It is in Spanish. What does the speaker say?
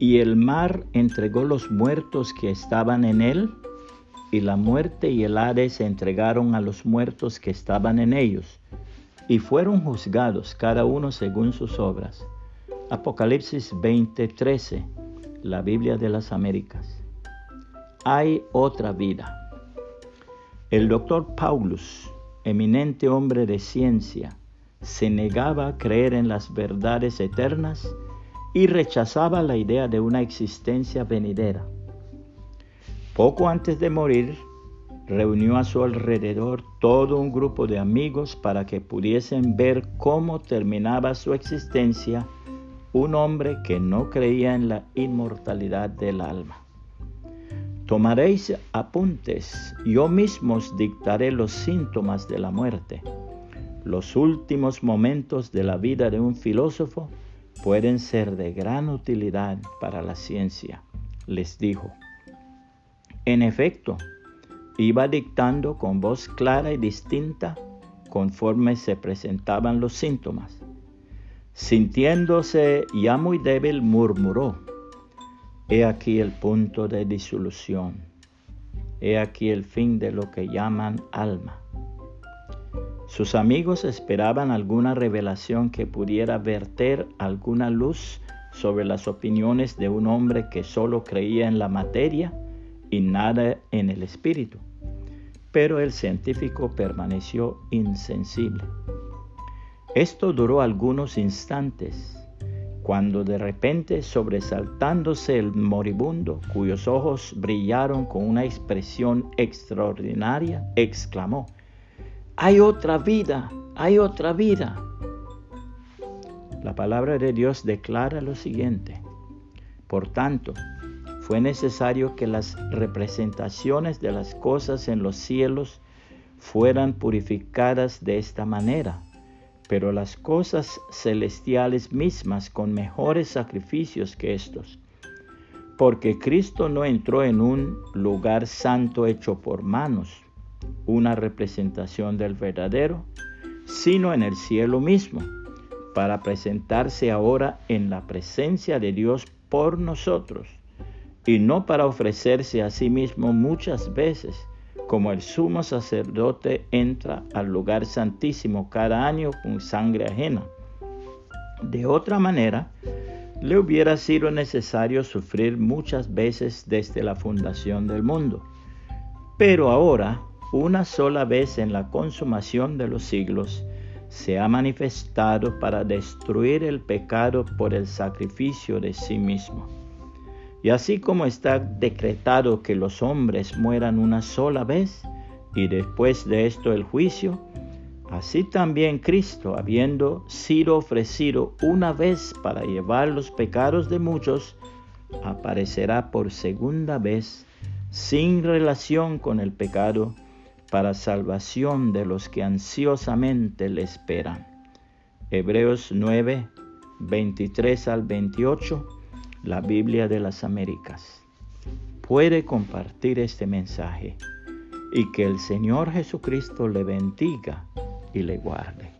Y el mar entregó los muertos que estaban en él, y la muerte y el Hades se entregaron a los muertos que estaban en ellos, y fueron juzgados cada uno según sus obras. Apocalipsis 20:13, la Biblia de las Américas. Hay otra vida. El doctor Paulus, eminente hombre de ciencia, se negaba a creer en las verdades eternas y rechazaba la idea de una existencia venidera. Poco antes de morir, reunió a su alrededor todo un grupo de amigos para que pudiesen ver cómo terminaba su existencia un hombre que no creía en la inmortalidad del alma. Tomaréis apuntes, yo mismo os dictaré los síntomas de la muerte. Los últimos momentos de la vida de un filósofo pueden ser de gran utilidad para la ciencia, les dijo. En efecto, iba dictando con voz clara y distinta conforme se presentaban los síntomas. Sintiéndose ya muy débil, murmuró, He aquí el punto de disolución, he aquí el fin de lo que llaman alma. Sus amigos esperaban alguna revelación que pudiera verter alguna luz sobre las opiniones de un hombre que solo creía en la materia y nada en el espíritu. Pero el científico permaneció insensible. Esto duró algunos instantes, cuando de repente, sobresaltándose el moribundo, cuyos ojos brillaron con una expresión extraordinaria, exclamó, hay otra vida, hay otra vida. La palabra de Dios declara lo siguiente. Por tanto, fue necesario que las representaciones de las cosas en los cielos fueran purificadas de esta manera, pero las cosas celestiales mismas con mejores sacrificios que estos. Porque Cristo no entró en un lugar santo hecho por manos, una representación del verdadero, sino en el cielo mismo, para presentarse ahora en la presencia de Dios por nosotros, y no para ofrecerse a sí mismo muchas veces, como el sumo sacerdote entra al lugar santísimo cada año con sangre ajena. De otra manera, le hubiera sido necesario sufrir muchas veces desde la fundación del mundo. Pero ahora, una sola vez en la consumación de los siglos, se ha manifestado para destruir el pecado por el sacrificio de sí mismo. Y así como está decretado que los hombres mueran una sola vez y después de esto el juicio, así también Cristo, habiendo sido ofrecido una vez para llevar los pecados de muchos, aparecerá por segunda vez sin relación con el pecado para salvación de los que ansiosamente le esperan. Hebreos 9, 23 al 28, la Biblia de las Américas. Puede compartir este mensaje y que el Señor Jesucristo le bendiga y le guarde.